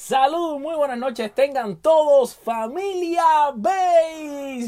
Salud, muy buenas noches, tengan todos familia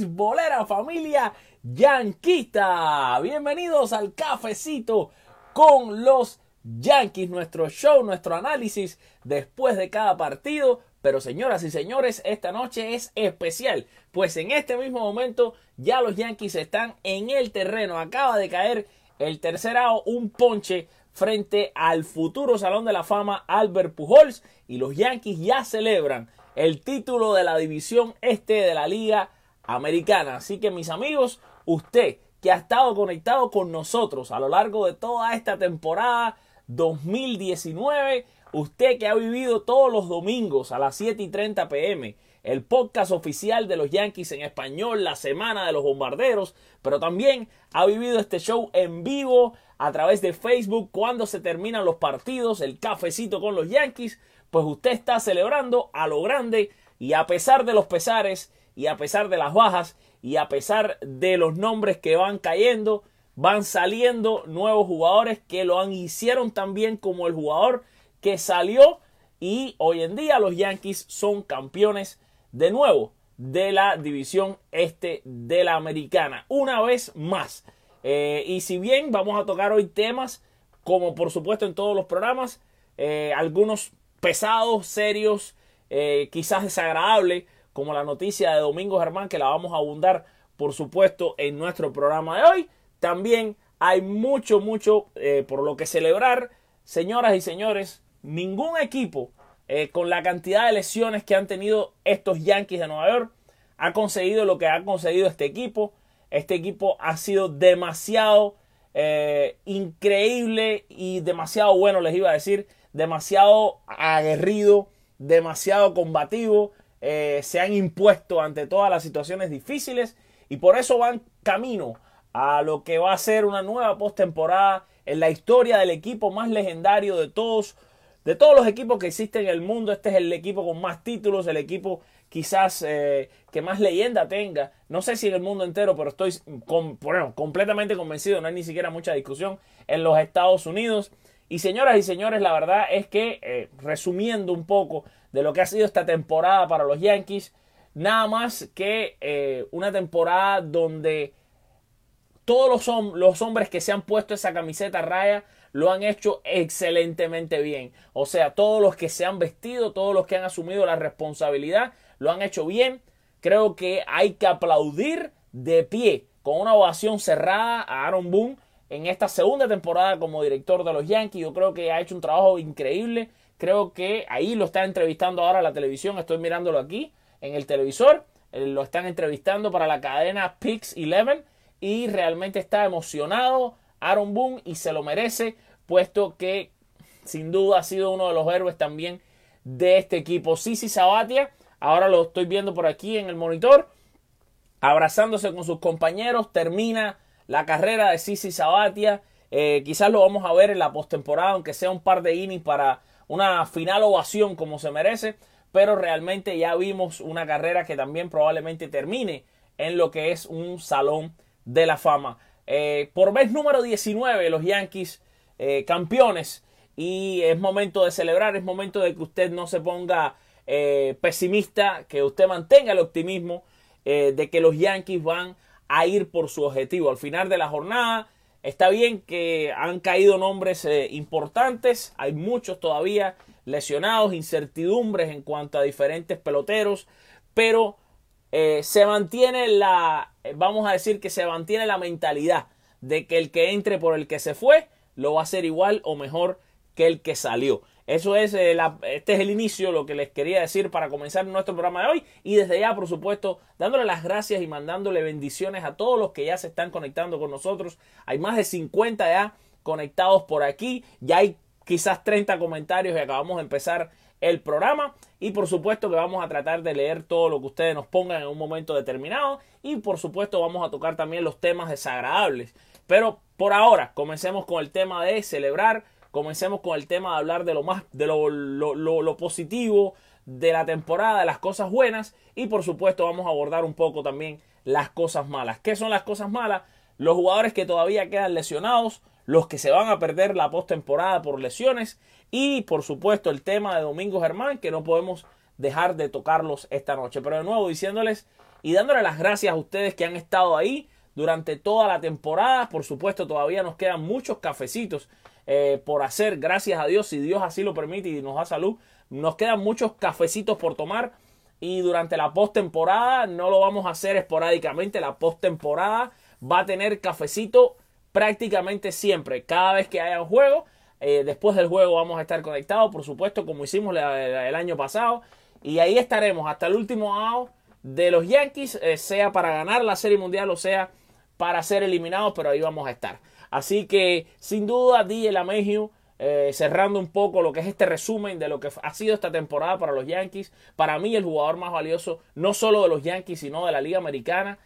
bolera familia yanquista. Bienvenidos al cafecito con los Yankees, nuestro show, nuestro análisis después de cada partido. Pero señoras y señores, esta noche es especial, pues en este mismo momento ya los Yankees están en el terreno. Acaba de caer el tercer out, un ponche frente al futuro Salón de la Fama Albert Pujols y los Yankees ya celebran el título de la división este de la Liga Americana. Así que mis amigos, usted que ha estado conectado con nosotros a lo largo de toda esta temporada 2019, usted que ha vivido todos los domingos a las 7 y 30 pm el podcast oficial de los Yankees en español, la semana de los bombarderos, pero también ha vivido este show en vivo a través de Facebook cuando se terminan los partidos, el cafecito con los Yankees, pues usted está celebrando a lo grande y a pesar de los pesares y a pesar de las bajas y a pesar de los nombres que van cayendo, van saliendo nuevos jugadores que lo han hicieron también como el jugador que salió y hoy en día los Yankees son campeones de nuevo de la división este de la americana. Una vez más. Eh, y si bien vamos a tocar hoy temas, como por supuesto en todos los programas, eh, algunos pesados, serios, eh, quizás desagradables, como la noticia de Domingo Germán, que la vamos a abundar, por supuesto, en nuestro programa de hoy. También hay mucho, mucho por lo que celebrar. Señoras y señores, ningún equipo con la cantidad de lesiones que han tenido estos Yankees de Nueva York ha conseguido lo que ha conseguido este equipo. Este equipo ha sido demasiado eh, increíble y demasiado bueno, les iba a decir, demasiado aguerrido, demasiado combativo. Eh, se han impuesto ante todas las situaciones difíciles y por eso van camino a lo que va a ser una nueva postemporada en la historia del equipo más legendario de todos, de todos los equipos que existen en el mundo. Este es el equipo con más títulos, el equipo quizás eh, que más leyenda tenga. No sé si en el mundo entero, pero estoy bueno, completamente convencido, no hay ni siquiera mucha discusión en los Estados Unidos. Y señoras y señores, la verdad es que, eh, resumiendo un poco de lo que ha sido esta temporada para los Yankees, nada más que eh, una temporada donde todos los, los hombres que se han puesto esa camiseta raya lo han hecho excelentemente bien. O sea, todos los que se han vestido, todos los que han asumido la responsabilidad, lo han hecho bien. Creo que hay que aplaudir de pie con una ovación cerrada a Aaron Boone en esta segunda temporada como director de los Yankees. Yo creo que ha hecho un trabajo increíble. Creo que ahí lo está entrevistando ahora la televisión. Estoy mirándolo aquí en el televisor. Eh, lo están entrevistando para la cadena Pix 11 y realmente está emocionado Aaron Boone y se lo merece, puesto que sin duda ha sido uno de los héroes también de este equipo. Sisi Sabatia Ahora lo estoy viendo por aquí en el monitor. Abrazándose con sus compañeros. Termina la carrera de Sisi Sabatia. Eh, quizás lo vamos a ver en la postemporada, aunque sea un par de innings para una final ovación como se merece. Pero realmente ya vimos una carrera que también probablemente termine en lo que es un salón de la fama. Eh, por vez número 19, los Yankees eh, campeones. Y es momento de celebrar, es momento de que usted no se ponga eh, pesimista, que usted mantenga el optimismo de que los Yankees van a ir por su objetivo. Al final de la jornada, está bien que han caído nombres importantes, hay muchos todavía lesionados, incertidumbres en cuanto a diferentes peloteros, pero se mantiene la, vamos a decir que se mantiene la mentalidad de que el que entre por el que se fue lo va a hacer igual o mejor que el que salió. Eso es, eh, este es el inicio, lo que les quería decir para comenzar nuestro programa de hoy. Y desde ya, por supuesto, dándole las gracias y mandándole bendiciones a todos los que ya se están conectando con nosotros. Hay más de 50 ya conectados por aquí. Ya hay quizás 30 comentarios y acabamos de empezar el programa. Y por supuesto que vamos a tratar de leer todo lo que ustedes nos pongan en un momento determinado. Y por supuesto vamos a tocar también los temas desagradables. Pero por ahora, comencemos con el tema de celebrar Comencemos con el tema de hablar de lo más, de lo, positivo de la temporada, de las cosas buenas y por supuesto vamos a abordar un poco también las cosas malas. ¿Qué son las cosas malas? Los jugadores que todavía quedan lesionados, los que se van a perder la postemporada por lesiones y por supuesto el tema de Domingo Germán que no podemos dejar de tocarlos esta noche. Pero de nuevo diciéndoles y dándole las gracias a ustedes que han estado ahí durante toda la temporada. Por supuesto todavía nos quedan muchos cafecitos eh, por hacer, gracias a Dios, si Dios así lo permite y nos da salud. Nos quedan muchos cafecitos por tomar y durante la postemporada no lo vamos a hacer esporádicamente. La postemporada va a tener cafecito prácticamente siempre. Cada vez que haya un juego, eh, después del juego vamos a estar conectados, por supuesto, como hicimos el año pasado. Y ahí estaremos hasta el último out de los Yankees, eh, sea para ganar la Serie Mundial o sea para ser eliminados, pero ahí vamos a estar. Así que, sin duda, DJ LaMegio, eh, cerrando un poco lo que es este resumen de lo que ha sido esta temporada para los Yankees. Para mí, el jugador más valioso, no solo de los Yankees, sino de la Liga Americana.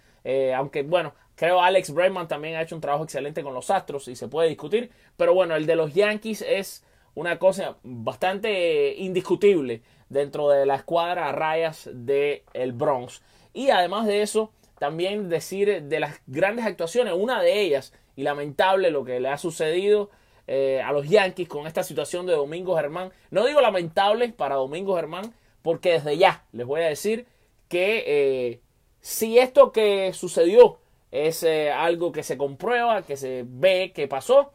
aunque, bueno, Creo Alex Bregman también ha hecho un trabajo excelente con los Astros y se puede discutir. Pero bueno, el de los Yankees es una cosa bastante indiscutible dentro de la escuadra a rayas del el Bronx. Y además de eso, también decir de las grandes actuaciones, una de ellas, y lamentable lo que le ha sucedido eh, a los Yankees con esta situación de Domingo Germán. No digo lamentable para Domingo Germán, porque desde ya les voy a decir que eh, si esto que sucedió es eh, algo que se comprueba, que se ve que pasó,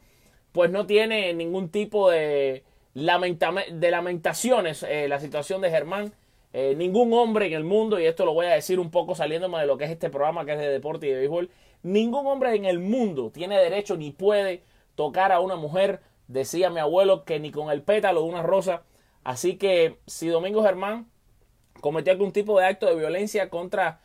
pues no tiene ningún tipo de, de lamentaciones eh, la situación de Germán. Eh, ningún hombre en el mundo, y esto lo voy a decir un poco saliéndome de lo que es este programa que es de deporte y de béisbol, ningún hombre en el mundo tiene derecho ni puede tocar a una mujer, decía mi abuelo, que ni con el pétalo de una rosa. Así que si Domingo Germán cometió algún tipo de acto de violencia contra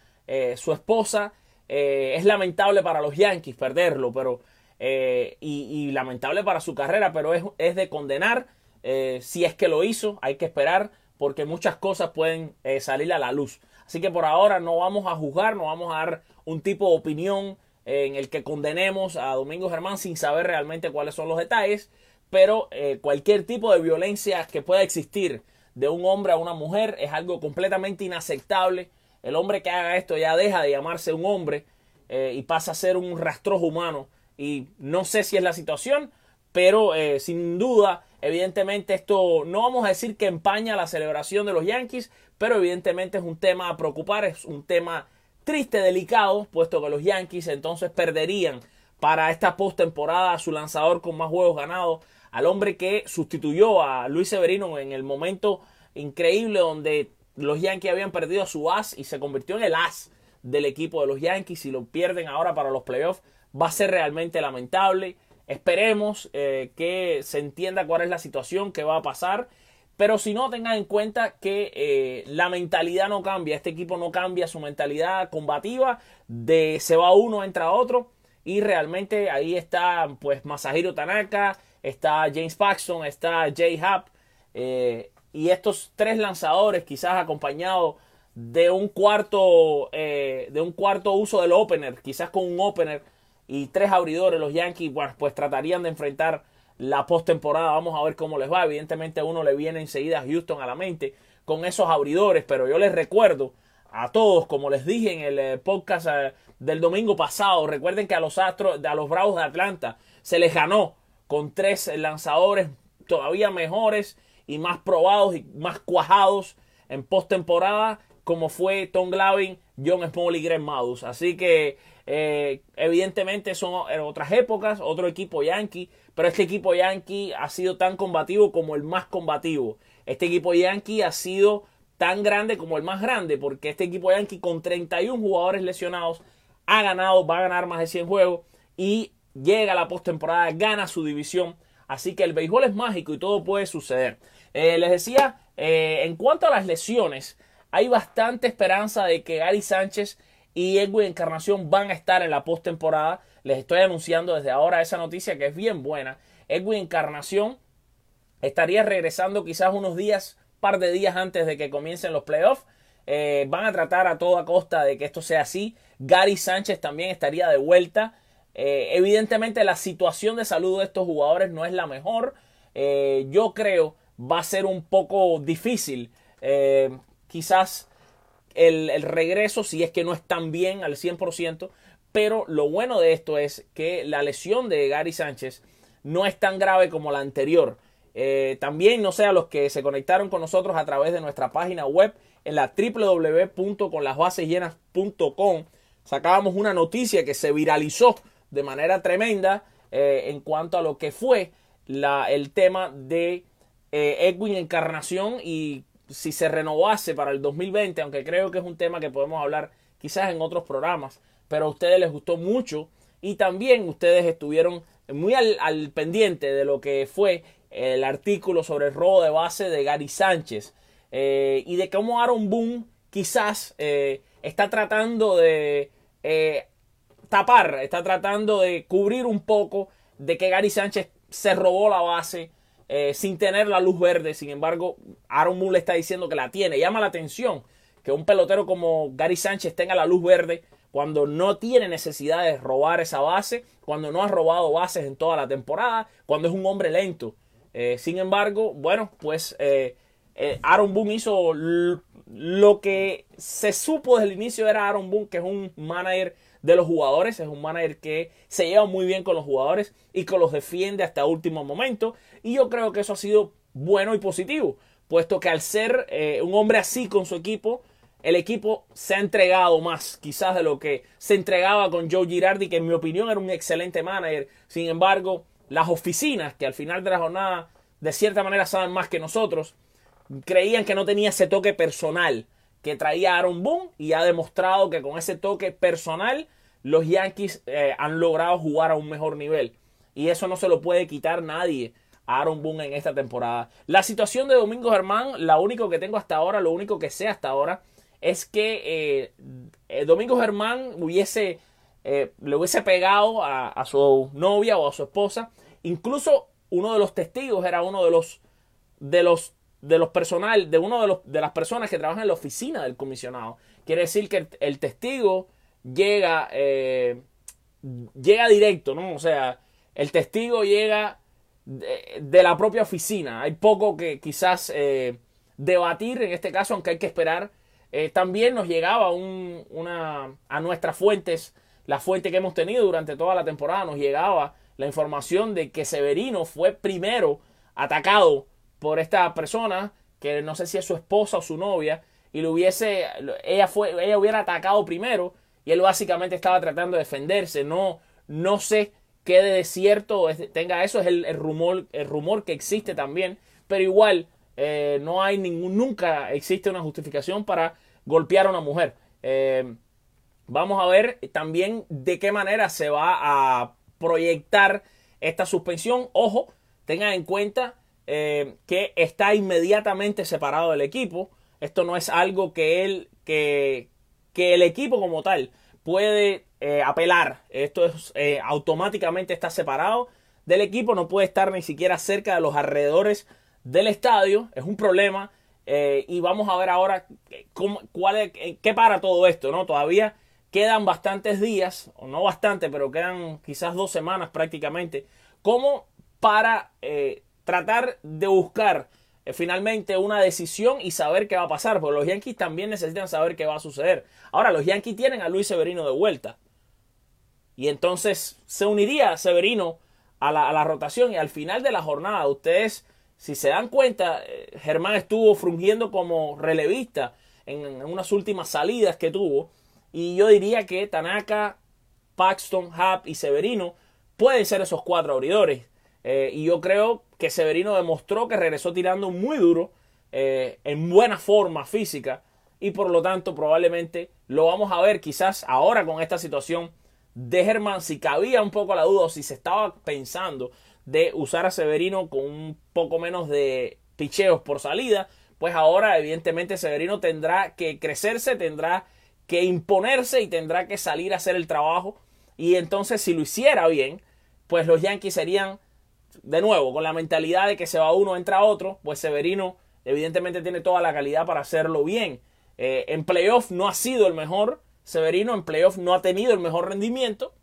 su esposa, eh, es lamentable para los Yankees perderlo, pero eh, y, lamentable para su carrera, pero es, de condenar. Eh, si es que lo hizo, hay que esperar porque muchas cosas pueden salir a la luz. Así que por ahora no vamos a juzgar, no vamos a dar un tipo de opinión en el que condenemos a Domingo Germán sin saber realmente cuáles son los detalles, pero cualquier tipo de violencia que pueda existir de un hombre a una mujer es algo completamente inaceptable el hombre que haga esto ya deja de llamarse un hombre eh, y pasa a ser un rastrojo humano. Y no sé si es la situación, pero eh, sin duda, evidentemente esto no vamos a decir que empaña la celebración de los Yankees, pero evidentemente es un tema a preocupar, es un tema triste, delicado, puesto que los Yankees entonces perderían para esta postemporada a su lanzador con más juegos ganados, al hombre que sustituyó a Luis Severino en el momento increíble donde los Yankees habían perdido su as y se convirtió en el as del equipo de los Yankees y lo pierden ahora para los playoffs. Va a ser realmente lamentable. Esperemos eh, que se entienda cuál es la situación que va a pasar. Pero si no, tengan en cuenta que eh, la mentalidad no cambia. Este equipo no cambia su mentalidad combativa. De se va uno, entra otro. Y realmente ahí está pues Masahiro Tanaka, está James Paxton, está Jay Happ. Eh, y estos tres lanzadores, quizás acompañados de un cuarto eh, de un cuarto uso del opener, quizás con un opener y tres abridores, los Yankees, bueno, pues tratarían de enfrentar la postemporada. Vamos a ver cómo les va. Evidentemente uno le viene enseguida a Houston a la mente con esos abridores, pero yo les recuerdo a todos, como les dije en el eh, podcast eh, del domingo pasado, recuerden que a los Astros, a los Bravos de Atlanta se les ganó con tres lanzadores todavía mejores y más probados y más cuajados en postemporada como fue Tom Glavin, John Small y Greg Maddux. Así que eh, evidentemente son otras épocas, otro equipo yankee, pero este equipo yankee ha sido tan combativo como el más combativo. Este equipo yankee ha sido tan grande como el más grande, porque este equipo yankee con 31 jugadores lesionados ha ganado, va a ganar más de 100 juegos y llega a la postemporada, gana su división. Así que el béisbol es mágico y todo puede suceder. Eh, les decía, eh, en cuanto a las lesiones, hay bastante esperanza de que Gary Sánchez y Edwin Encarnación van a estar en la postemporada. Les estoy anunciando desde ahora esa noticia que es bien buena. Edwin Encarnación estaría regresando quizás unos días, par de días antes de que comiencen los playoffs. Eh, van a tratar a toda costa de que esto sea así. Gary Sánchez también estaría de vuelta. evidentemente la situación de salud de estos jugadores no es la mejor. yo creo va a ser un poco difícil. Eh, quizás el, regreso, si es que no están bien al 100%, pero lo bueno de esto es que la lesión de Gary Sánchez no es tan grave como la anterior. Eh, también, no sé, a los que se conectaron con nosotros a través de nuestra página web en la www.conlasbasesllenas.com, sacábamos una noticia que se viralizó de manera tremenda eh, en cuanto a lo que fue la, el tema de eh, Edwin Encarnación y si se renovase para el 2020, aunque creo que es un tema que podemos hablar quizás en otros programas, pero a ustedes les gustó mucho y también ustedes estuvieron muy al, pendiente de lo que fue el artículo sobre el robo de base de Gary Sánchez eh, y de cómo Aaron Boone quizás eh, está tratando de tapar, está tratando de cubrir un poco de que Gary Sánchez se robó la base sin tener la luz verde. Sin embargo, Aaron Boone le está diciendo que la tiene. Llama la atención que un pelotero como Gary Sánchez tenga la luz verde cuando no tiene necesidad de robar esa base, cuando no ha robado bases en toda la temporada, cuando es un hombre lento. Eh, sin embargo, bueno, pues eh, eh, Aaron Boone hizo lo que se supo desde el inicio era Aaron Boone, que es un manager de los jugadores, es un manager que se lleva muy bien con los jugadores y que los defiende hasta último momento. Y yo creo que eso ha sido bueno y positivo, puesto que al ser un hombre así con su equipo, el equipo se ha entregado más, quizás de lo que se entregaba con Joe Girardi, que en mi opinión era un excelente manager. Sin embargo, las oficinas, que al final de la jornada de cierta manera saben más que nosotros, creían que no tenía ese toque personal que traía Aaron Boone y ha demostrado que con ese toque personal los Yankees eh, han logrado jugar a un mejor nivel. Y eso no se lo puede quitar nadie Aaron Boone en esta temporada. La situación de Domingo Germán, la único que tengo hasta ahora, lo único que sé hasta ahora, es que eh, eh, Domingo Germán hubiese, eh, le hubiese pegado a, su novia o a su esposa. Incluso uno de los testigos era uno de los de los de los personal, de uno de, los, de las personas que trabajan en la oficina del comisionado. Quiere decir que el, testigo llega, llega directo, ¿no? O sea, el testigo llega de, la propia oficina. Hay poco que quizás debatir en este caso, aunque hay que esperar eh, también nos llegaba una, a nuestras fuentes, la fuente que hemos tenido durante toda la temporada, nos llegaba la información de que Severino fue primero atacado por esta persona, que no sé si es su esposa o su novia, y lo hubiese, ella, fue, ella hubiera atacado primero, y él básicamente estaba tratando de defenderse. No, no sé qué de cierto tenga eso, es el, rumor, el rumor que existe también, pero igual eh, no hay ningún, nunca existe una justificación para golpear a una mujer. Eh, vamos a ver también de qué manera se va a proyectar esta suspensión. Ojo, tengan en cuenta eh, que está inmediatamente separado del equipo. Esto no es algo que él, que, que el equipo como tal puede eh, apelar. Esto es automáticamente está separado del equipo. No puede estar ni siquiera cerca de los alrededores del estadio. Es un problema eh, y vamos a ver ahora cómo, cuál es, qué para todo esto, ¿no? Todavía quedan bastantes días, o no bastante, pero quedan quizás dos semanas prácticamente, como para eh, tratar de buscar eh, finalmente una decisión y saber qué va a pasar, porque los Yankees también necesitan saber qué va a suceder. Ahora, los Yankees tienen a Luis Severino de vuelta. Y entonces se uniría Severino a la, a la rotación y al final de la jornada ustedes si se dan cuenta, eh, Germán estuvo frungiendo como relevista en, unas últimas salidas que tuvo. Y yo diría que Tanaka, Paxton, Happ y Severino pueden ser esos cuatro abridores. Eh, y yo creo que Severino demostró que regresó tirando muy duro, eh, en buena forma física. Y por lo tanto, probablemente lo vamos a ver quizás ahora con esta situación de Germán. Si cabía un poco la duda o si se estaba pensando de usar a Severino con un poco menos de picheos por salida, pues ahora evidentemente Severino tendrá que crecerse, tendrá que imponerse y tendrá que salir a hacer el trabajo. Y entonces si lo hiciera bien, pues los Yankees serían de nuevo con la mentalidad de que se va uno, entra otro, pues Severino evidentemente tiene toda la calidad para hacerlo bien. Eh, en playoff no ha sido el mejor, Severino en playoff no ha tenido el mejor rendimiento,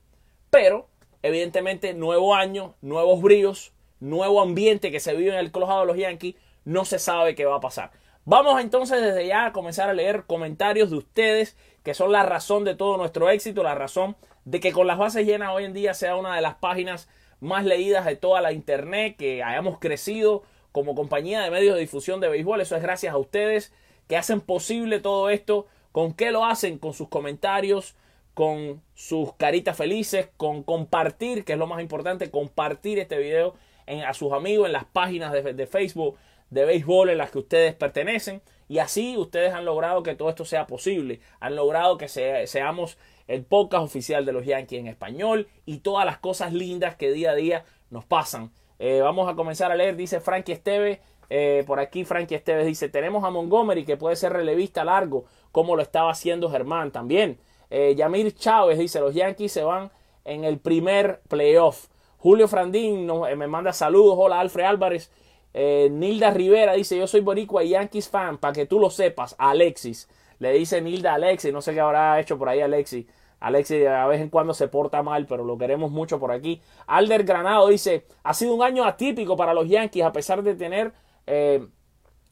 pero evidentemente nuevo año, nuevos bríos, nuevo ambiente que se vive en el colojado de los Yankees, no se sabe qué va a pasar. Vamos entonces desde ya a comenzar a leer comentarios de ustedes que son la razón de todo nuestro éxito, la razón de que con las bases llenas hoy en día sea una de las páginas más leídas de toda la internet, que hayamos crecido como compañía de medios de difusión de béisbol. Eso es gracias a ustedes que hacen posible todo esto. ¿Con qué lo hacen? Con sus comentarios, con sus caritas felices, con compartir, que es lo más importante, compartir este video en, a sus amigos en las páginas de, Facebook de béisbol en las que ustedes pertenecen. Y así ustedes han logrado que todo esto sea posible. Han logrado que seamos el podcast oficial de los Yankees en español y todas las cosas lindas que día a día nos pasan. Eh, vamos a comenzar a leer, dice Frankie Esteves. Eh, por aquí Frankie Esteves dice, tenemos a Montgomery que puede ser relevista largo, como lo estaba haciendo Germán también. Eh, Yamir Chávez dice, los Yankees se van en el primer playoff. Julio Frandín me manda saludos. Hola Alfred Álvarez. Eh, Nilda Rivera dice, yo soy boricua y Yankees fan, para que tú lo sepas, Alexis. Le dice Nilda Alexis, no sé qué habrá hecho por ahí Alexis. Alexis a vez en cuando se porta mal, pero lo queremos mucho por aquí. Alder Granado dice, ha sido un año atípico para los Yankees, a pesar de tener eh,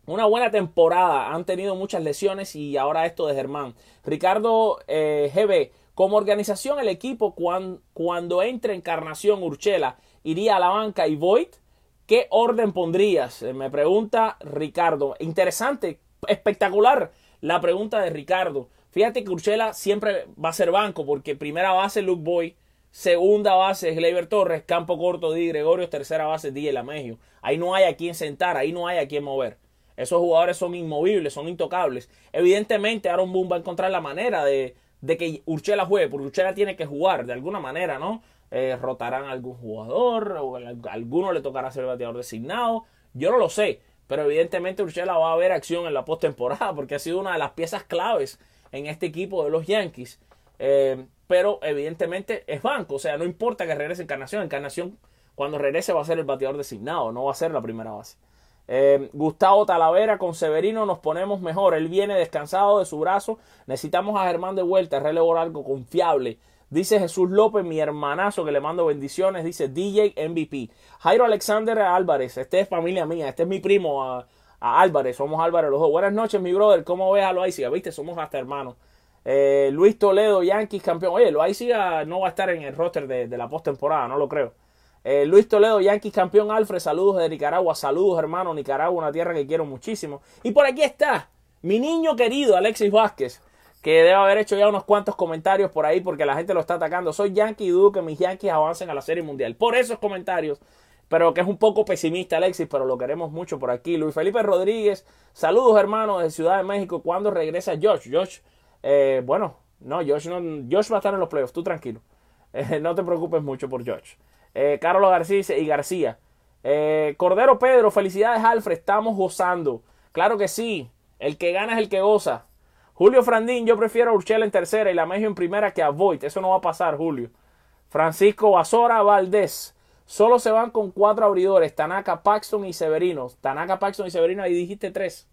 una buena temporada. Han tenido muchas lesiones y ahora esto de Germán. Ricardo eh, GB, como organización el equipo cuando, cuando entre Encarnación Urchela, iría a la banca y Voigt ¿Qué orden pondrías? Eh, me pregunta Ricardo. Interesante, espectacular la pregunta de Ricardo. Fíjate que Urchela siempre va a ser banco porque primera base Luke Boy, segunda base es Gleyber Torres, campo corto Di Gregorio, tercera base Di Lamegio. Ahí no hay a quien sentar, ahí no hay a quien mover. Esos jugadores son inmovibles, son intocables. Evidentemente Aaron Boone va a encontrar la manera de, de que Urchela juegue, porque Urchela tiene que jugar de alguna manera, ¿no? Eh, rotarán a algún jugador, o a alguno le tocará ser bateador designado. Yo no lo sé, pero evidentemente Urshela va a ver acción en la postemporada porque ha sido una de las piezas claves en este equipo de los Yankees. Eh, pero evidentemente es banco, o sea, no importa que regrese Encarnación. Encarnación, cuando regrese, va a ser el bateador designado, no va a ser la primera base. Eh, Gustavo Talavera con Severino nos ponemos mejor. Él viene descansado de su brazo. Necesitamos a Germán de vuelta, relevo algo confiable Dice Jesús López, mi hermanazo, que le mando bendiciones. Dice DJ MVP. Jairo Alexander Álvarez, este es familia mía, este es mi primo a, Álvarez. Somos Álvarez los dos. Buenas noches, mi brother. ¿Cómo ves a Loaiziga? Viste, somos hasta hermanos. Eh, Luis Toledo, Yankees campeón. Oye, Loaiziga no va a estar en el roster de, la postemporada, no lo creo. Eh, Luis Toledo, Yankees campeón. Alfred, saludos de Nicaragua. Saludos, hermano. Nicaragua, una tierra que quiero muchísimo. Y por aquí está mi niño querido, Alexis Vázquez que debe haber hecho ya unos cuantos comentarios por ahí porque la gente lo está atacando. Soy Yankee y dudo que mis Yankees avancen a la Serie Mundial. Por esos comentarios, pero que es un poco pesimista Alexis, pero lo queremos mucho por aquí. Luis Felipe Rodríguez, saludos hermanos de Ciudad de México. ¿Cuándo regresa Josh? Josh, eh, bueno, no Josh, no, Josh va a estar en los playoffs, tú tranquilo. Eh, no te preocupes mucho por Josh. Eh, Carlos García y García. Cordero Pedro, felicidades Alfred, estamos gozando. Claro que sí, el que gana es el que goza. Julio Frandín, yo prefiero a Urchela en tercera y la Mejio en primera que a Voigt. Eso no va a pasar, Julio. Francisco Basora Valdés. Solo se van con cuatro abridores. Tanaka, Paxton y Severino. Tanaka, Paxton y Severino, ahí dijiste tres.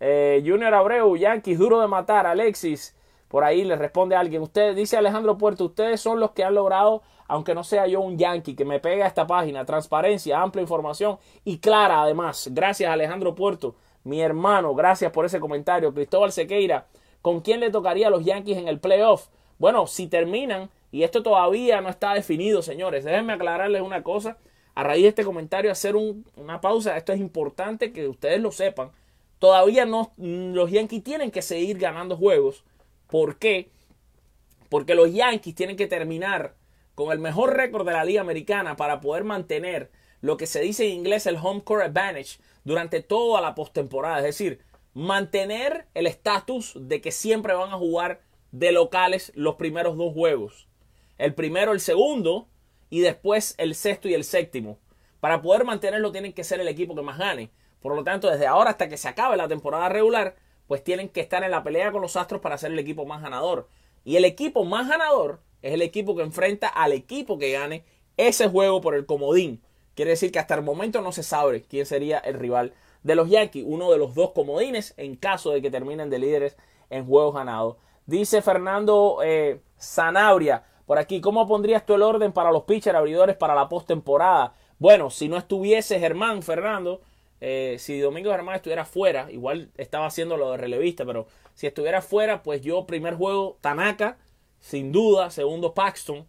Eh, Junior Abreu, Yankees, duro de matar. Alexis, por ahí le responde alguien. Usted, dice Alejandro Puerto, ustedes son los que han logrado, aunque no sea yo un Yankee, que me pega a esta página. Transparencia, amplia información y clara además. Gracias Alejandro Puerto mi hermano, gracias por ese comentario. Cristóbal Sequeira, ¿con quién le tocaría a los Yankees en el playoff? Bueno, si terminan, y esto todavía no está definido, señores, déjenme aclararles una cosa. A raíz de este comentario, hacer una pausa. Esto es importante que ustedes lo sepan. Todavía no, los Yankees tienen que seguir ganando juegos. ¿Por qué? Porque los Yankees tienen que terminar con el mejor récord de la Liga Americana para poder mantener lo que se dice en inglés el home court advantage durante toda la postemporada. Es decir, mantener el estatus de que siempre van a jugar de locales los primeros dos juegos. El primero, el segundo y después el sexto y el séptimo. Para poder mantenerlo tienen que ser el equipo que más gane. Por lo tanto, desde ahora hasta que se acabe la temporada regular, pues tienen que estar en la pelea con los Astros para ser el equipo más ganador. Y el equipo más ganador es el equipo que enfrenta al equipo que gane ese juego por el comodín. Quiere decir que hasta el momento no se sabe quién sería el rival de los Yankees, uno de los dos comodines en caso de que terminen de líderes en juegos ganados. Dice Fernando eh, Zanabria por aquí, ¿cómo pondrías tú el orden para los pitcher abridores para la postemporada? Bueno, si no estuviese Germán Fernando, eh, si Domingo Germán estuviera fuera, igual estaba haciendo lo de relevista, pero si estuviera fuera, pues yo primer juego Tanaka, sin duda, segundo Paxton,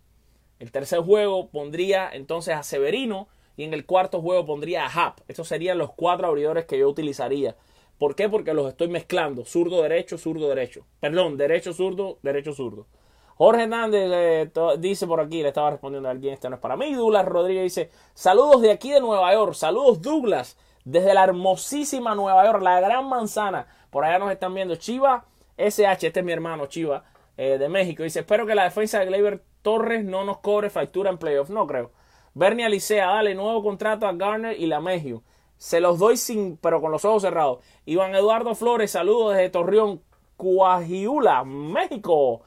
El tercer juego pondría entonces a Severino y en el cuarto juego pondría a Hap. Estos serían los cuatro abridores que yo utilizaría. ¿Por qué? Porque los estoy mezclando. Zurdo, derecho, zurdo, derecho. Perdón, derecho, zurdo, derecho, zurdo. Jorge Hernández eh, dice por aquí, le estaba respondiendo a alguien, este no es para mí. Douglas Rodríguez dice, saludos de aquí de Nueva York. Saludos Douglas, desde la hermosísima Nueva York, la gran manzana. Por allá nos están viendo Chiva SH, este es mi hermano Chiva, eh, de México. Dice, espero que la defensa de Gleyber Torres no nos cobre factura en playoff. No creo. Bernie Alicea, dale nuevo contrato a Garner y la Mejio. Se los doy sin, pero con los ojos cerrados. Iván Eduardo Flores, saludos desde Torreón, Cuajiula, México.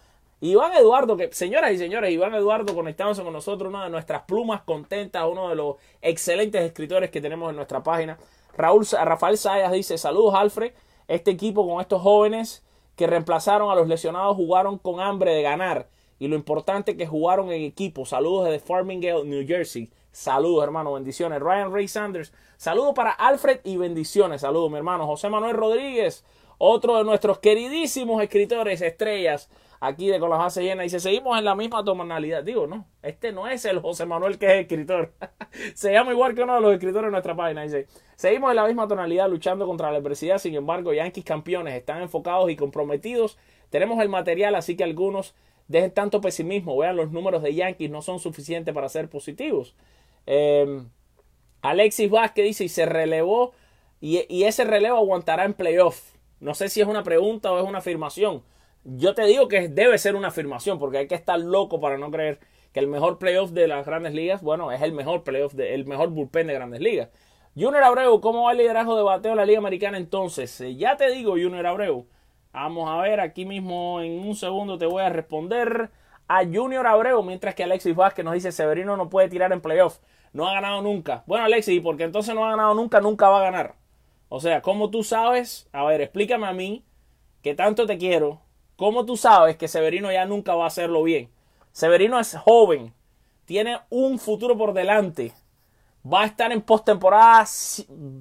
Iván Eduardo, señoras y señores, Iván Eduardo conectándose con nosotros, una de nuestras plumas contentas, uno de los excelentes escritores que tenemos en nuestra página. Raúl, Rafael Sayas dice, saludos Alfred, este equipo con estos jóvenes que reemplazaron a los lesionados jugaron con hambre de ganar y lo importante que jugaron en equipo. Saludos desde Farmingale, New Jersey. Saludos, hermano, bendiciones. Ryan Ray Sanders. Saludos para Alfred y bendiciones. Saludos, mi hermano. José Manuel Rodríguez, otro de nuestros queridísimos escritores, estrellas aquí de con las bases llenas. Dice, seguimos en la misma tonalidad. Digo, no, este no es el José Manuel que es escritor. Se llama igual que uno de los escritores de nuestra página. Dice, seguimos en la misma tonalidad luchando contra la adversidad. Sin embargo, Yankees campeones están enfocados y comprometidos. Tenemos el material, así que algunos dejen tanto pesimismo. Vean, los números de Yankees no son suficientes para ser positivos. Em, Alexis Vázquez dice, y se relevó, y, y ese relevo aguantará en playoff. No sé si es una pregunta o es una afirmación. Yo te digo que debe ser una afirmación, porque hay que estar loco para no creer que el mejor playoff de las grandes ligas, bueno, es el mejor playoff, de, el mejor bullpen de grandes ligas. Junior Abreu, ¿cómo va el liderazgo de bateo de la Liga Americana entonces? Eh, ya te digo, Junior Abreu. Vamos a ver, aquí mismo en un segundo te voy a responder a Junior Abreu, mientras que Alexis Vázquez nos dice Severino no puede tirar en playoff. No ha ganado nunca. Bueno, Alexis, porque entonces no ha ganado nunca, nunca va a ganar. O sea, ¿cómo tú sabes? A ver, explícame a mí, que tanto te quiero, ¿Cómo tú sabes que Severino ya nunca va a hacerlo bien? Severino es joven, tiene un futuro por delante. Va a estar en postemporada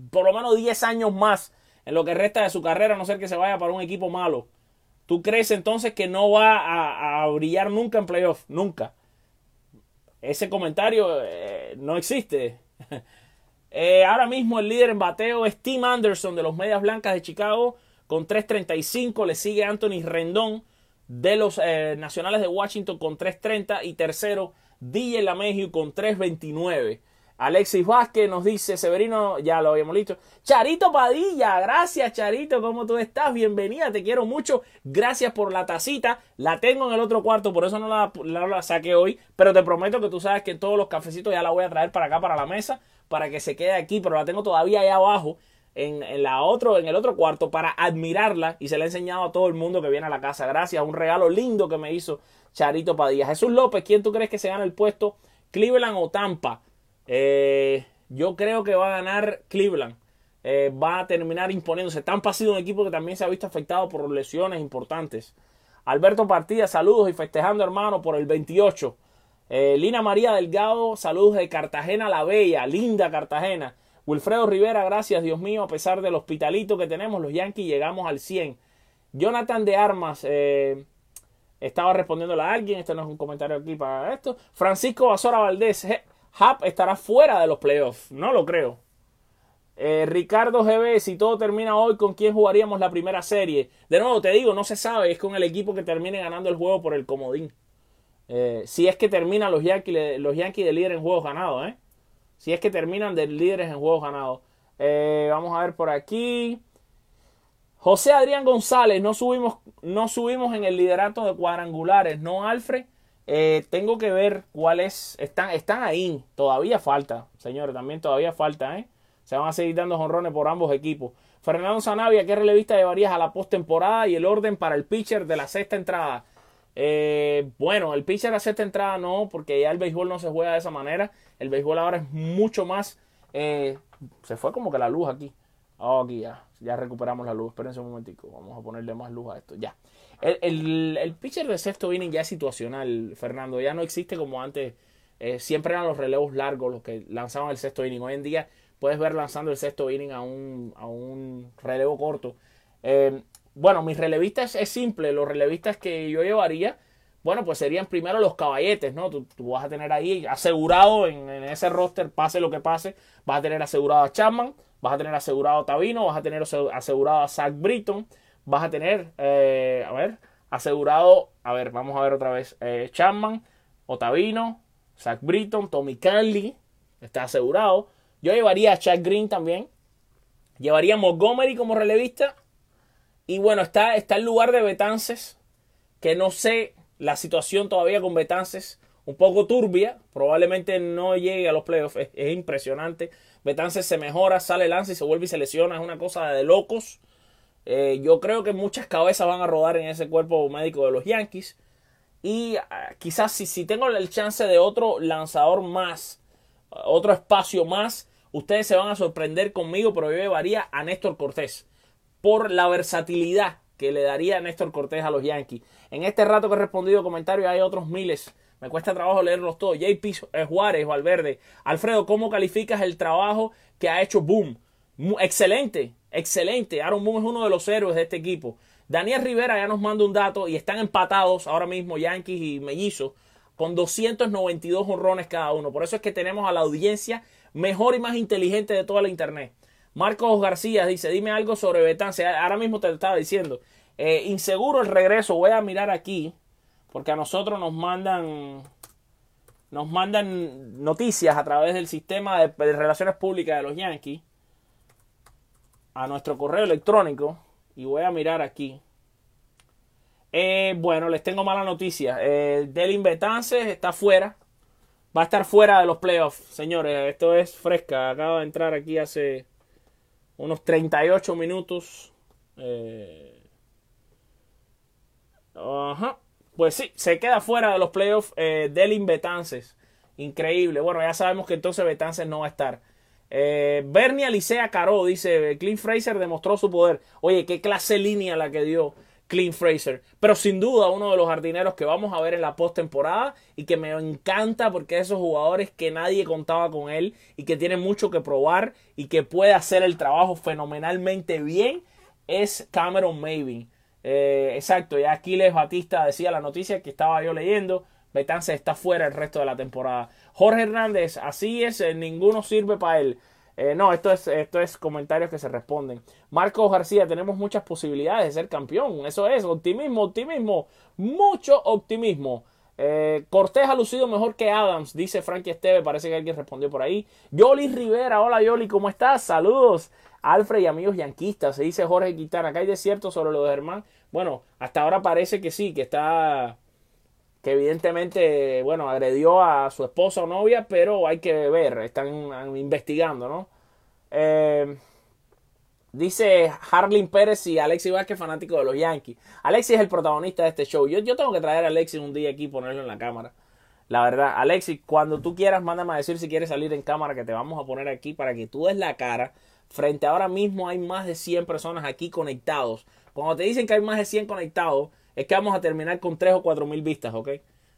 por lo menos 10 años más en lo que resta de su carrera, a no ser que se vaya para un equipo malo. ¿Tú crees entonces que no va a, brillar nunca en playoff? Nunca. Ese comentario eh, no existe. Eh, ahora mismo el líder en bateo es Tim Anderson de los Medias Blancas de Chicago con 3.35. Le sigue Anthony Rendón de los eh, Nacionales de Washington con 3.30. Y tercero, DJ LaMegio con 3.29. Alexis Vázquez nos dice, Severino, ya lo habíamos dicho. Charito Padilla, gracias Charito, ¿cómo tú estás? Bienvenida, te quiero mucho. Gracias por la tacita. La tengo en el otro cuarto, por eso no la, la saqué hoy. Pero te prometo que tú sabes que todos los cafecitos ya la voy a traer para acá, para la mesa, para que se quede aquí. Pero la tengo todavía ahí abajo en, la otro, en el otro cuarto para admirarla y se la he enseñado a todo el mundo que viene a la casa. Gracias, un regalo lindo que me hizo Charito Padilla. Jesús López, ¿quién tú crees que se gana el puesto? ¿Cleveland o Tampa? Eh, yo creo que va a ganar Cleveland. Eh, va a terminar imponiéndose. Tampa ha sido un equipo que también se ha visto afectado por lesiones importantes. Alberto Partida, saludos y festejando hermano por el 28. Eh, Lina María Delgado, saludos de Cartagena la Bella, linda Cartagena. Wilfredo Rivera, gracias Dios mío, a pesar del hospitalito que tenemos, los Yankees llegamos al 100. Jonathan de Armas, eh, estaba respondiéndole a alguien, este no es un comentario aquí para esto. Francisco Basora Valdés, Hap estará fuera de los playoffs, no lo creo. Eh, Ricardo GB, si todo termina hoy, ¿con quién jugaríamos la primera serie? De nuevo, te digo, no se sabe, es con el equipo que termine ganando el juego por el comodín. Eh, si es que terminan los Yankees, los Yankees de líder en juegos ganados, ¿eh? Si es que terminan de líderes en juegos ganados. Eh, vamos a ver por aquí. José Adrián González, no subimos, no subimos en el liderato de cuadrangulares, ¿no, Alfred? Eh, tengo que ver cuáles están, están ahí. Todavía falta, señores, también todavía falta, ¿eh? Se van a seguir dando jonrones por ambos equipos. Fernando Zanavia, ¿qué relevista llevarías a la postemporada y el orden para el pitcher de la sexta entrada? Eh, bueno, el pitcher a sexta entrada no, porque ya el béisbol no se juega de esa manera. El béisbol ahora es mucho más. Eh, se fue como que la luz aquí. Oh, aquí ya. Ya recuperamos la luz. Espérense un momentico. Vamos a ponerle más luz a esto. Ya. El, pitcher de sexto inning ya es situacional, Fernando. Ya no existe como antes. Eh, siempre eran los relevos largos los que lanzaban el sexto inning. Hoy en día puedes ver lanzando el sexto inning a un, a un relevo corto. Eh, bueno, mis relevistas es simple. Los relevistas que yo llevaría bueno, pues serían primero los caballetes, ¿no? Tú, vas a tener ahí asegurado en, ese roster, pase lo que pase, vas a tener asegurado a Chapman, vas a tener asegurado a Tabino, vas a tener asegurado a Zach Britton, vas a tener, eh, a ver, asegurado, a ver, vamos a ver otra vez, eh, Chapman, Otavino, Zach Britton, Tommy Canley, está asegurado. Yo llevaría a Chad Green también. Llevaría a Montgomery como relevista. Y bueno, está, está el lugar de Betances, que no sé la situación todavía con Betances, un poco turbia. Probablemente no llegue a los playoffs. Es, impresionante. Betances se mejora, sale lance y se vuelve y se lesiona. Es una cosa de locos. Eh, yo creo que muchas cabezas van a rodar en ese cuerpo médico de los Yankees. Y ah, quizás si, si tengo el chance de otro lanzador más, otro espacio más, ustedes se van a sorprender conmigo, pero yo llevaría a Néstor Cortés por la versatilidad que le daría Néstor Cortés a los Yankees. En este rato que he respondido comentarios hay otros miles. Me cuesta trabajo leerlos todos. JP Juárez, Valverde. Alfredo, ¿cómo calificas el trabajo que ha hecho Boom? Excelente, excelente. Aaron Boom es uno de los héroes de este equipo. Daniel Rivera ya nos manda un dato y están empatados ahora mismo Yankees y Mellizo con 292 honrones cada uno. Por eso es que tenemos a la audiencia mejor y más inteligente de toda la internet. Marcos García dice, dime algo sobre Betance. Ahora mismo te estaba diciendo. Eh, inseguro el regreso. Voy a mirar aquí. Porque a nosotros nos mandan. Nos mandan noticias a través del sistema de, de relaciones públicas de los Yankees. A nuestro correo electrónico. Y voy a mirar aquí. Eh, bueno, les tengo mala noticia. Eh, Delin Betances está fuera. Va a estar fuera de los playoffs. Señores, esto es fresca. Acaba de entrar aquí hace unos 38 minutos. Eh, ajá. Pues sí, se queda fuera de los playoffs eh, Delin Betances. Increíble. Bueno, ya sabemos que entonces Betances no va a estar. Eh, Bernie Alicea Caro dice: Clint Fraser demostró su poder. Oye, qué clase línea la que dio Clint Fraser. Pero sin duda uno de los jardineros que vamos a ver en la postemporada y que me encanta porque esos jugadores que nadie contaba con él y que tiene mucho que probar y que puede hacer el trabajo fenomenalmente bien es Cameron Maybe. Eh, exacto, ya Aquiles Batista decía la noticia que estaba yo leyendo. Betance está fuera el resto de la temporada. Jorge Hernández, así es, eh, ninguno sirve para él. Eh, no, esto es, esto es comentarios que se responden. Marcos García, tenemos muchas posibilidades de ser campeón. Eso es, optimismo, optimismo, mucho optimismo. Eh, Cortés ha lucido mejor que Adams, dice Frankie Esteve. Parece que alguien respondió por ahí. Yoli Rivera, hola Yoli, ¿cómo estás? Saludos. Alfred y amigos yanquistas, se dice Jorge Quintana. Acá hay desierto sobre lo de Germán. Bueno, hasta ahora parece que sí, que está que evidentemente, bueno, agredió a su esposa o novia, pero hay que ver, están investigando, ¿no? Eh, dice Harlin Pérez y Alexis Vázquez, fanático de los Yankees. Alexis es el protagonista de este show. Yo, yo tengo que traer a Alexis un día aquí y ponerlo en la cámara. La verdad, Alexis, cuando tú quieras, mándame a decir si quieres salir en cámara, que te vamos a poner aquí para que tú des la cara. Frente a ahora mismo hay más de 100 personas aquí conectados. Cuando te dicen que hay más de 100 conectados, es que vamos a terminar con 3 o 4 mil vistas, ¿ok?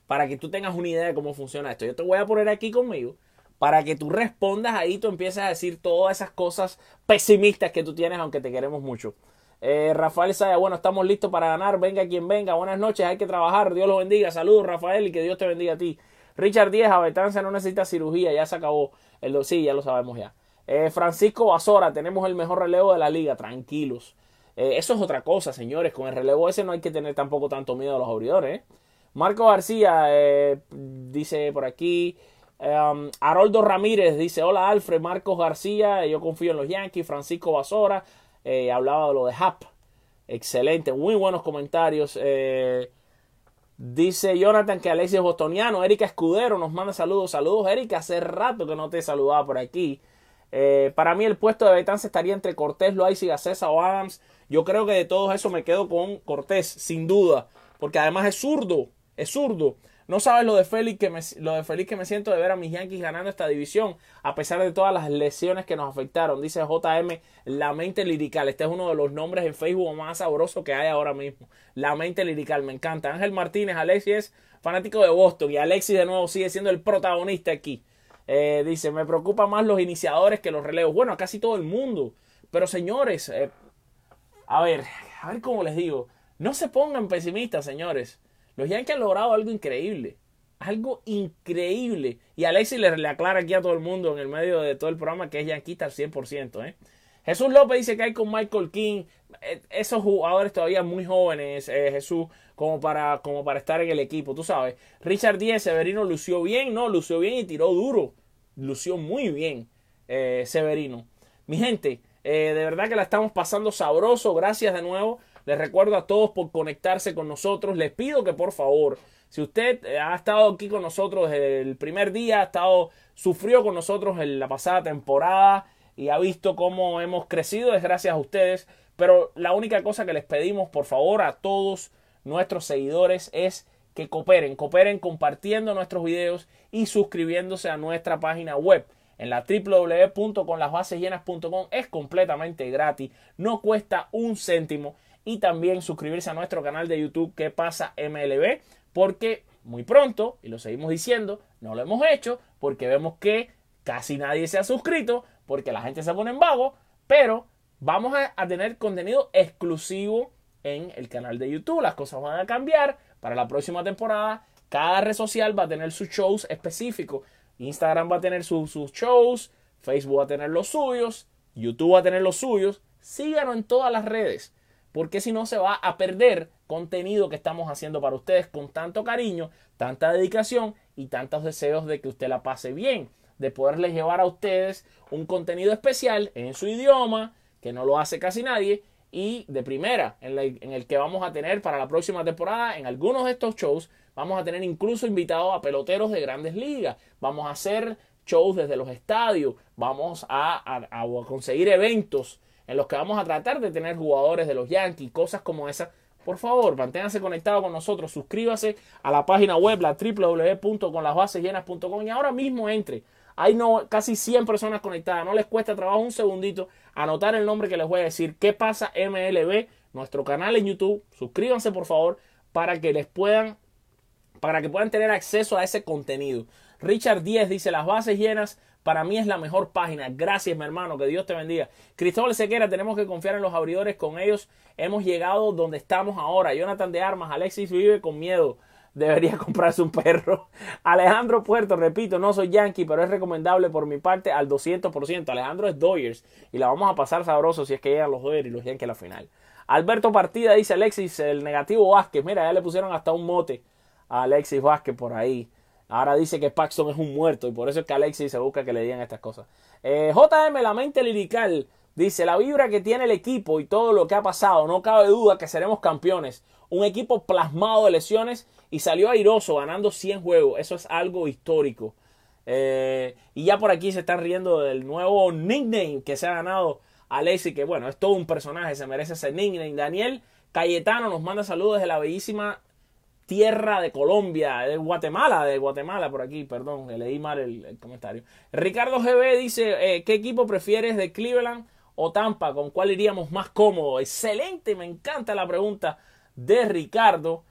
Para que tú tengas una idea de cómo funciona esto. Yo te voy a poner aquí conmigo para que tú respondas ahí, tú empieces a decir todas esas cosas pesimistas que tú tienes, aunque te queremos mucho. Eh, Rafael Saya, bueno, estamos listos para ganar. Venga quien venga. Buenas noches, hay que trabajar. Dios los bendiga. Saludos, Rafael, y que Dios te bendiga a ti. Richard Díaz, Abetancia no necesita cirugía, ya se acabó. El, sí, ya lo sabemos ya. Eh, Francisco Basora, tenemos el mejor relevo de la liga, tranquilos. Eh, eso es otra cosa, señores. Con el relevo ese no hay que tener tampoco tanto miedo a los abridores. ¿eh? Marco García eh, dice por aquí. Um, Haroldo Ramírez dice: Hola Alfred, Marcos García. Yo confío en los Yankees. Francisco Basora hablaba de lo de Hap. Excelente, muy buenos comentarios. Dice Jonathan que Alexis bostoniano. Erika Escudero nos manda saludos. Saludos, Erika. Hace rato que no te saludaba por aquí. para mí, el puesto de Betance estaría entre Cortés, Loaiza, Gacesa o Adams. Yo creo que de todo eso me quedo con Cortés, sin duda. Porque además es zurdo. Es zurdo. No sabes lo de Félix que me, lo de feliz que me siento de ver a mis Yankees ganando esta división, a pesar de todas las lesiones que nos afectaron. Dice JM, la mente lirical. Este es uno de los nombres en Facebook más sabrosos que hay ahora mismo. La mente lirical, me encanta. Ángel Martínez, Alexis fanático de Boston y Alexis de nuevo sigue siendo el protagonista aquí. Eh, dice, me preocupa más los iniciadores que los relevos. Bueno, a casi todo el mundo. Pero señores, eh, a ver, a ver cómo les digo. No se pongan pesimistas, señores. Los Yankees han logrado algo increíble. Algo increíble. Y Alexis le, le, aclara aquí a todo el mundo en el medio de todo el programa que es yanquista al 100%. ¿eh? Jesús López dice que hay con Michael King. Eh, esos jugadores todavía muy jóvenes, eh, Jesús, como para, como para estar en el equipo, tú sabes. Richard Díez, Severino lució bien, no, lució bien y tiró duro. Lució muy bien, eh, Severino. Mi gente, de verdad que la estamos pasando sabroso. Gracias de nuevo. Les recuerdo a todos por conectarse con nosotros. Les pido que por favor si usted eh, ha estado aquí con nosotros desde el primer día, ha estado, sufrió con nosotros en la pasada temporada y ha visto cómo hemos crecido, es gracias a ustedes. Pero la única cosa que les pedimos, por favor, a todos nuestros seguidores es que cooperen, cooperen compartiendo nuestros videos y suscribiéndose a nuestra página web en la www.conlasbasesllenas.com es completamente gratis, no cuesta un céntimo y también suscribirse a nuestro canal de YouTube que pasa MLB porque muy pronto, y lo seguimos diciendo, no lo hemos hecho porque vemos que casi nadie se ha suscrito, porque la gente se pone en vago, pero vamos a, tener contenido exclusivo en el canal de YouTube. Las cosas van a cambiar para la próxima temporada. Cada red social va a tener sus shows específicos. Instagram va a tener sus shows, Facebook va a tener los suyos, YouTube va a tener los suyos. Síganos en todas las redes porque si no se va a perder contenido que estamos haciendo para ustedes con tanto cariño, tanta dedicación y tantos deseos de que usted la pase bien, de poderles llevar a ustedes un contenido especial en su idioma, que no lo hace casi nadie, y de primera, en, el que vamos a tener para la próxima temporada, en algunos de estos shows, vamos a tener incluso invitados a peloteros de grandes ligas, vamos a hacer shows desde los estadios, vamos a conseguir eventos en los que vamos a tratar de tener jugadores de los Yankees, cosas como esas. Por favor, manténganse conectados con nosotros, suscríbase a la página web, la www.conlasbasesllenas.com y ahora mismo entre. Hay no, casi 100 personas conectadas, no les cuesta trabajo un segundito anotar el nombre que les voy a decir. ¿Qué pasa MLB? Nuestro canal en YouTube. Suscríbanse por favor para que les puedan, para que puedan tener acceso a ese contenido. Richard 10 dice las bases llenas para mí es la mejor página. Gracias, mi hermano. Que Dios te bendiga. Cristóbal Sequera, tenemos que confiar en los abridores. Con ellos hemos llegado donde estamos ahora. Jonathan de Armas, Alexis vive con miedo. Debería comprarse un perro. Alejandro Puerto, repito, no soy yankee, pero es recomendable por mi parte al 200%. Alejandro es Dodgers y la vamos a pasar sabroso si es que llegan los Dodgers y los Yankees a la final. Alberto Partida dice Alexis, el negativo Vázquez. Mira, ya le pusieron hasta un mote a Alexis Vázquez por ahí. Ahora dice que Paxton es un muerto y por eso es que Alexis se busca que le digan estas cosas. Eh, JM, la mente lirical, dice la vibra que tiene el equipo y todo lo que ha pasado, no cabe duda que seremos campeones. Un equipo plasmado de lesiones y salió airoso ganando 100 juegos. Eso es algo histórico. Eh, y ya por aquí se están riendo del nuevo nickname que se ha ganado Alexis, que bueno, es todo un personaje, se merece ese nickname. Daniel Cayetano nos manda saludos desde la bellísima tierra de Colombia, de Guatemala, de Guatemala por aquí, perdón, leí mal el, comentario. Ricardo GB dice, eh, ¿qué equipo prefieres de Cleveland o Tampa? ¿Con cuál iríamos más cómodo? Excelente, me encanta la pregunta de Ricardo.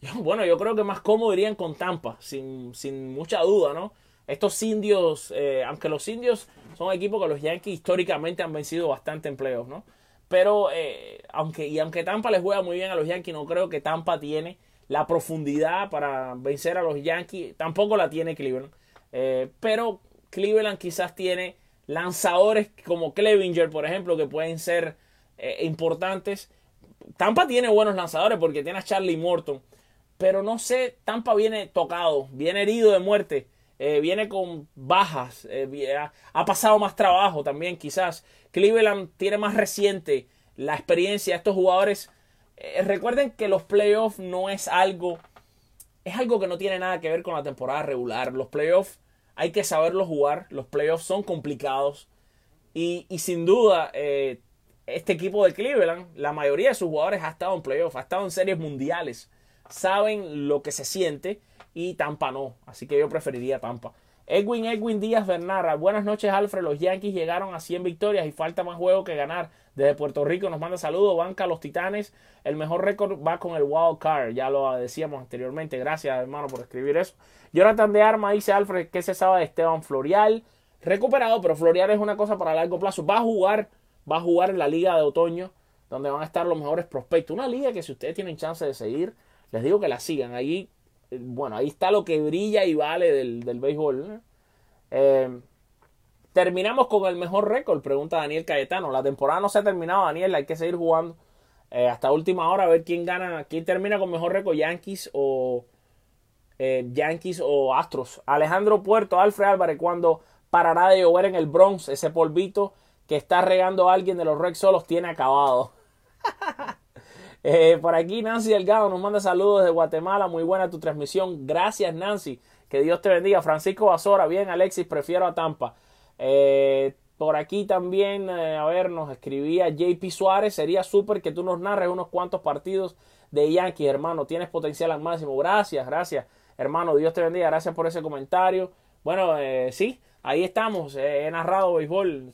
Bueno, yo creo que más cómodo irían con Tampa, sin, sin mucha duda, ¿no? Estos indios, eh, aunque los indios son equipos que los Yankees históricamente han vencido bastante empleos, ¿no? Pero, eh, aunque, y aunque Tampa les juega muy bien a los Yankees, no creo que Tampa tiene la profundidad para vencer a los Yankees tampoco la tiene Cleveland. Eh, pero Cleveland quizás tiene lanzadores como Clevinger, por ejemplo, que pueden ser importantes. Tampa tiene buenos lanzadores porque tiene a Charlie Morton. Pero no sé, Tampa viene tocado, viene herido de muerte, eh, viene con bajas, ha pasado más trabajo también quizás. Cleveland tiene más reciente la experiencia. Estos jugadores eh, recuerden que los playoffs no es algo, es algo que no tiene nada que ver con la temporada regular. Los playoffs hay que saberlos jugar, los playoffs son complicados y, sin duda eh, este equipo de Cleveland, la mayoría de sus jugadores ha estado en playoffs, ha estado en series mundiales, saben lo que se siente y Tampa no, así que yo preferiría Tampa. Edwin Edwin Díaz Bernara, buenas noches Alfred, los Yankees llegaron a 100 victorias y falta más juego que ganar. Desde Puerto Rico nos manda saludos, banca los Titanes, el mejor récord va con el Wild Card, ya lo decíamos anteriormente, gracias hermano por escribir eso. Jonathan de Arma dice Alfred, ¿qué se sabe de Esteban Florial? Recuperado, pero Florial es una cosa para largo plazo, va a jugar, va a jugar en la liga de otoño, donde van a estar los mejores prospectos, una liga que si ustedes tienen chance de seguir, Les digo que la sigan. Ahí, eh, bueno, ahí está lo que brilla y vale del, del béisbol. Eh, terminamos con el mejor récord, pregunta Daniel Cayetano. La temporada no se ha terminado, Daniel, hay que seguir jugando. Eh, hasta última hora a ver quién gana, quién termina con mejor récord, Yankees o Yankees o Astros. Alejandro Puerto, Alfred Álvarez, cuando parará de llover en el Bronx, ese polvito que está regando a alguien de los Red Solos tiene acabado. Eh, por aquí Nancy Delgado nos manda saludos desde Guatemala. Muy buena tu transmisión. Gracias Nancy. Que Dios te bendiga. Francisco Basora. Bien Alexis. Prefiero a Tampa. Eh, por aquí también, eh, a ver, nos escribía JP Suárez. Sería súper que tú nos narres unos cuantos partidos de Yankees, hermano. Tienes potencial al máximo. Gracias, gracias, hermano. Dios te bendiga. Gracias por ese comentario. Bueno, sí, ahí estamos. he narrado béisbol.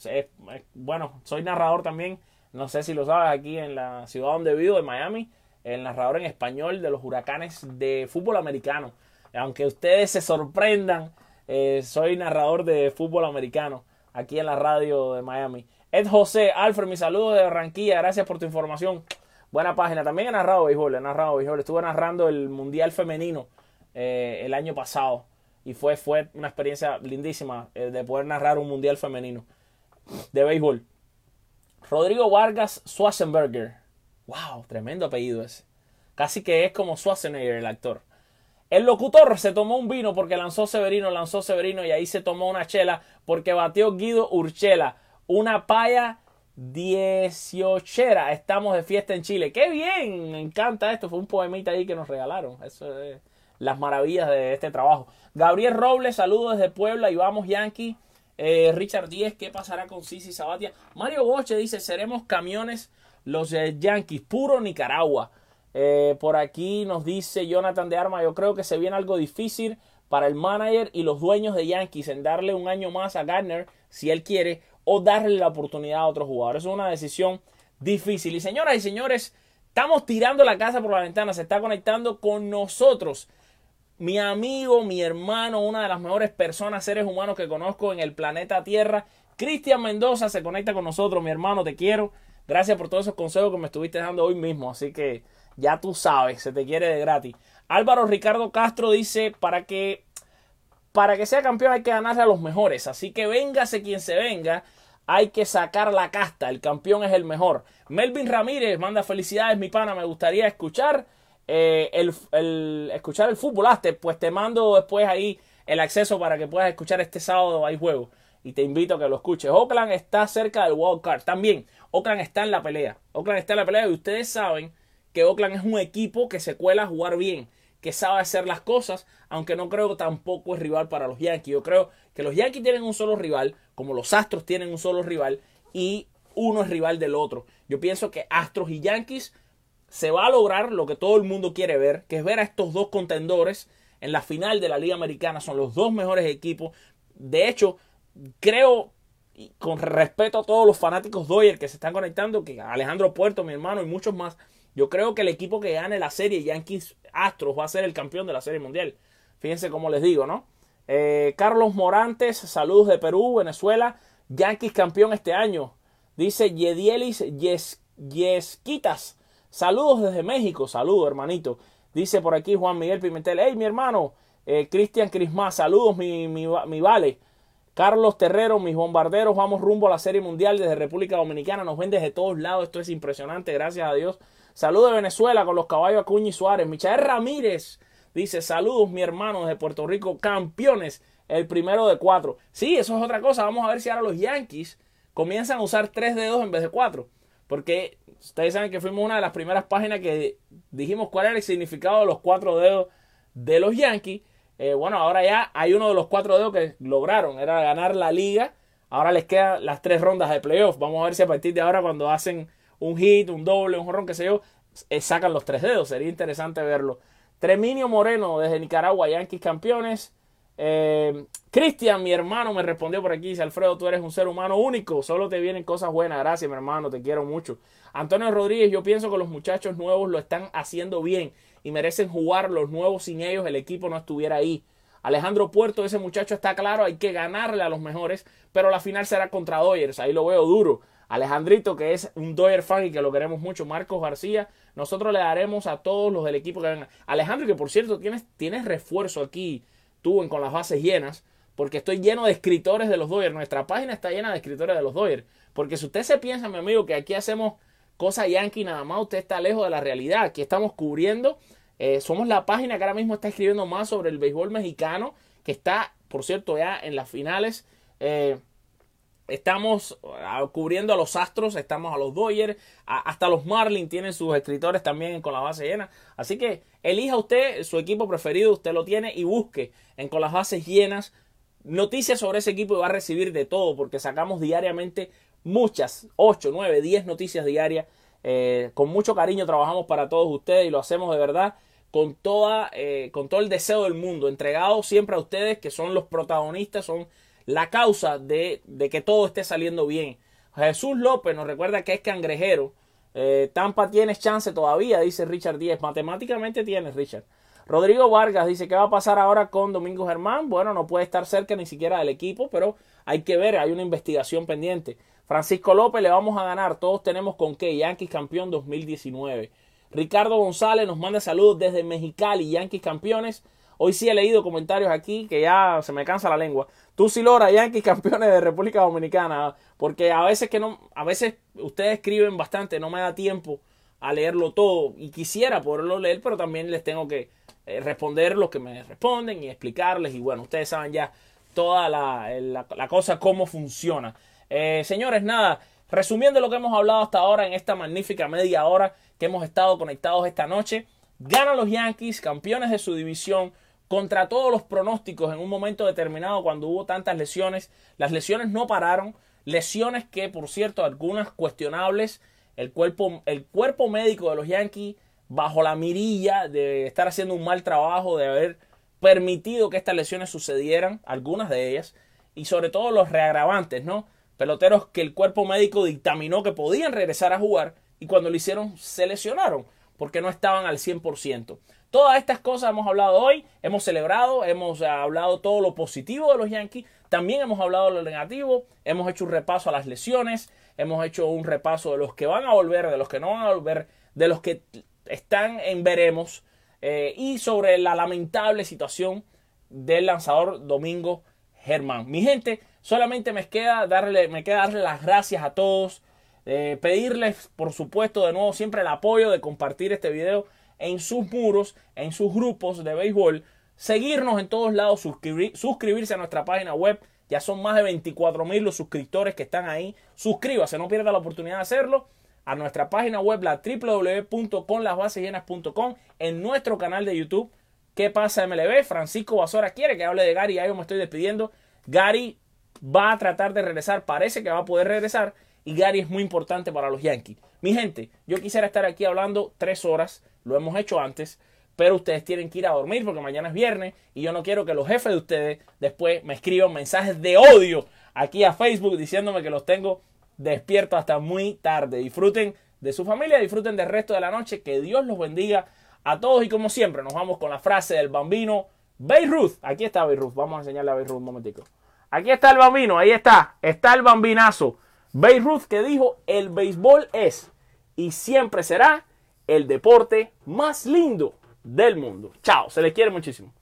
bueno, soy narrador también no sé si lo sabes, aquí en la ciudad donde vivo, de Miami, el narrador en español de los huracanes de fútbol americano. Aunque ustedes se sorprendan, eh, soy narrador de fútbol americano aquí en la radio de Miami. Ed José, Alfred, mi saludo de Barranquilla, gracias por tu información. Buena página. También he narrado béisbol, he narrado béisbol. Estuve narrando el Mundial Femenino eh, el año pasado. Y fue, fue una experiencia lindísima eh, de poder narrar un Mundial Femenino de béisbol. Rodrigo Vargas Schwarzenberger. Wow, tremendo apellido ese. Casi que es como Schwarzenegger, el actor. El locutor se tomó un vino porque lanzó Severino, lanzó Severino y ahí se tomó una chela porque batió Guido Urchela. Una paya dieciochera. Estamos de fiesta en Chile. ¡Qué bien! Me encanta esto. Fue un poemita ahí que nos regalaron. Eso es las maravillas de este trabajo. Gabriel Robles, saludos desde Puebla y vamos Yankee. Eh, Richard Díez, ¿qué pasará con Sisi Sabatia? Mario Boche dice, seremos camiones los Yankees, puro Nicaragua. Eh, por aquí nos dice Jonathan de Arma, yo creo que se viene algo difícil para el manager y los dueños de Yankees en darle un año más a Gardner si él quiere o darle la oportunidad a otro jugador. Es una decisión difícil. Y señoras y señores, estamos tirando la casa por la ventana, se está conectando con nosotros mi amigo, mi hermano, una de las mejores personas, seres humanos que conozco en el planeta Tierra. Cristian Mendoza se conecta con nosotros, mi hermano, te quiero. Gracias por todos esos consejos que me estuviste dando hoy mismo. Así que ya tú sabes, se te quiere de gratis. Álvaro Ricardo Castro dice, para que, para que sea campeón hay que ganarle a los mejores. Así que véngase quien se venga, hay que sacar la casta. El campeón es el mejor. Melvin Ramírez manda felicidades, mi pana. Me gustaría escuchar eh, el, escuchar el fútbol, pues te mando después ahí el acceso para que puedas escuchar este sábado hay juego y te invito a que lo escuches. Oakland está cerca del wild card. También Oakland está en la pelea. Oakland está en la pelea y ustedes saben que Oakland es un equipo que se cuela a jugar bien, que sabe hacer las cosas, aunque no creo que tampoco es rival para los Yankees. Yo creo que los Yankees tienen un solo rival, como los Astros tienen un solo rival y uno es rival del otro. Yo pienso que Astros y Yankees se va a lograr lo que todo el mundo quiere ver, que es ver a estos dos contendores en la final de la Liga Americana. Son los dos mejores equipos. De hecho, creo, con respeto a todos los fanáticos Doyer que se están conectando, que Alejandro Puerto, mi hermano, y muchos más, yo creo que el equipo que gane la serie, Yankees Astros, va a ser el campeón de la Serie Mundial. Fíjense cómo les digo, ¿no? Eh, Carlos Morantes, saludos de Perú, Venezuela. Yankees campeón este año. Dice Yedielis Yesquitas. Saludos desde México, saludos hermanito. Dice por aquí Juan Miguel Pimentel, hey mi hermano, eh, Cristian Crismá, saludos mi, mi, mi vale. Carlos Terrero, mis bombarderos, vamos rumbo a la Serie Mundial desde República Dominicana, nos ven desde todos lados, esto es impresionante, gracias a Dios. Saludos de Venezuela con los caballos Acuña y Suárez. Michael Ramírez dice, saludos mi hermano desde Puerto Rico, campeones, el primero de cuatro. Sí, eso es otra cosa, vamos a ver si ahora los Yankees comienzan a usar tres dedos en vez de cuatro. Porque ustedes saben que fuimos una de las primeras páginas que dijimos cuál era el significado de los cuatro dedos de los Yankees. Eh, bueno, ahora ya hay uno de los cuatro dedos que lograron, era ganar la liga. Ahora les quedan las tres rondas de playoff. Vamos a ver si a partir de ahora cuando hacen un hit, un doble, un jorrón, qué sé yo, eh, sacan los tres dedos. Sería interesante verlo. Treminio Moreno desde Nicaragua, Yankees campeones. Eh, Cristian, mi hermano, me respondió por aquí. Dice Alfredo, tú eres un ser humano único. Solo te vienen cosas buenas. Gracias, mi hermano. Te quiero mucho. Antonio Rodríguez, yo pienso que los muchachos nuevos lo están haciendo bien y merecen jugar los nuevos. Sin ellos, el equipo no estuviera ahí. Alejandro Puerto, ese muchacho está claro, hay que ganarle a los mejores, pero la final será contra Dodgers, ahí lo veo duro. Alejandrito, que es un Doyer fan y que lo queremos mucho, Marcos García, nosotros le daremos a todos los del equipo que vengan. Alejandro, que por cierto, tienes, tienes refuerzo aquí, con las bases llenas, porque estoy lleno de escritores de los Doyers. Nuestra página está llena de escritores de los Doyers. Porque si usted se piensa, mi amigo, que aquí hacemos cosas yankee nada más, usted está lejos de la realidad. Aquí estamos cubriendo, eh, somos la página que ahora mismo está escribiendo más sobre el béisbol mexicano, que está, por cierto, ya en las finales. Eh, Estamos ah, cubriendo a los Astros, estamos a los Dodgers, hasta los Marlins tienen sus escritores también con la base llena. Así que elija usted su equipo preferido, usted lo tiene y busque en con las bases llenas noticias sobre ese equipo y va a recibir de todo porque sacamos diariamente muchas, 8, 9, 10 noticias diarias. Eh, con mucho cariño trabajamos para todos ustedes y lo hacemos de verdad con, toda, eh, con todo el deseo del mundo, entregado siempre a ustedes que son los protagonistas, son la causa de, que todo esté saliendo bien. Jesús López nos recuerda que es cangrejero. Eh, Tampa tienes chance todavía, dice Richard Díez. Matemáticamente tienes, Richard. Rodrigo Vargas dice, ¿qué va a pasar ahora con Domingo Germán? Bueno, no puede estar cerca ni siquiera del equipo, pero hay que ver, hay una investigación pendiente. Francisco López, le vamos a ganar. Todos tenemos con qué. Yankees campeón 2019. Ricardo González nos manda saludos desde Mexicali, Yankees campeones. Hoy sí he leído comentarios aquí que ya se me cansa la lengua. Tú sí Lora, Yankees campeones de República Dominicana. Porque a veces que no, a veces ustedes escriben bastante, no me da tiempo a leerlo todo. Y quisiera poderlo leer, pero también les tengo que eh, responder lo que me responden y explicarles. Y bueno, ustedes saben ya toda la, la, cosa, cómo funciona. Eh, señores, nada, resumiendo lo que hemos hablado hasta ahora en esta magnífica media hora que hemos estado conectados esta noche. Ganan los Yankees, campeones de su división contra todos los pronósticos en un momento determinado cuando hubo tantas lesiones. Las lesiones no pararon, lesiones que por cierto algunas cuestionables. El cuerpo, el cuerpo médico de los Yankees bajo la mirilla de estar haciendo un mal trabajo, de haber permitido que estas lesiones sucedieran, algunas de ellas, y sobre todo los reagravantes, ¿no? Peloteros que el cuerpo médico dictaminó que podían regresar a jugar y cuando lo hicieron se lesionaron porque no estaban al 100%. Todas estas cosas hemos hablado hoy, hemos celebrado, hemos hablado todo lo positivo de los Yankees, también hemos hablado de lo negativo, hemos hecho un repaso a las lesiones, hemos hecho un repaso de los que van a volver, de los que no van a volver, de los que están en veremos eh, y sobre la lamentable situación del lanzador Domingo Germán. Mi gente, solamente me queda darle, me queda darle las gracias a todos, eh, pedirles por supuesto de nuevo siempre el apoyo de compartir este video en sus muros, en sus grupos de béisbol, seguirnos en todos lados, suscribirse a nuestra página web. Ya son más de 24 mil los suscriptores que están ahí. Suscríbase, no pierda la oportunidad de hacerlo. A nuestra página web, la www.conlasbasesllenas.com, en nuestro canal de YouTube. ¿Qué pasa MLB? Francisco Basora quiere que hable de Gary. Ya yo me estoy despidiendo. Gary va a tratar de regresar. Parece que va a poder regresar. Y Gary es muy importante para los Yankees. Mi gente, yo quisiera estar aquí hablando tres horas lo hemos hecho antes, pero ustedes tienen que ir a dormir porque mañana es viernes y yo no quiero que los jefes de ustedes después me escriban mensajes de odio aquí a Facebook diciéndome que los tengo despiertos hasta muy tarde. Disfruten de su familia, disfruten del resto de la noche, que Dios los bendiga a todos y como siempre nos vamos con la frase del bambino Beirut. Aquí está Beirut, vamos a enseñarle a Beirut un momentico. Aquí está el bambino, ahí está, está el bambinazo. Beirut que dijo, el béisbol es y siempre será el deporte más lindo del mundo. Chao, se les quiere muchísimo.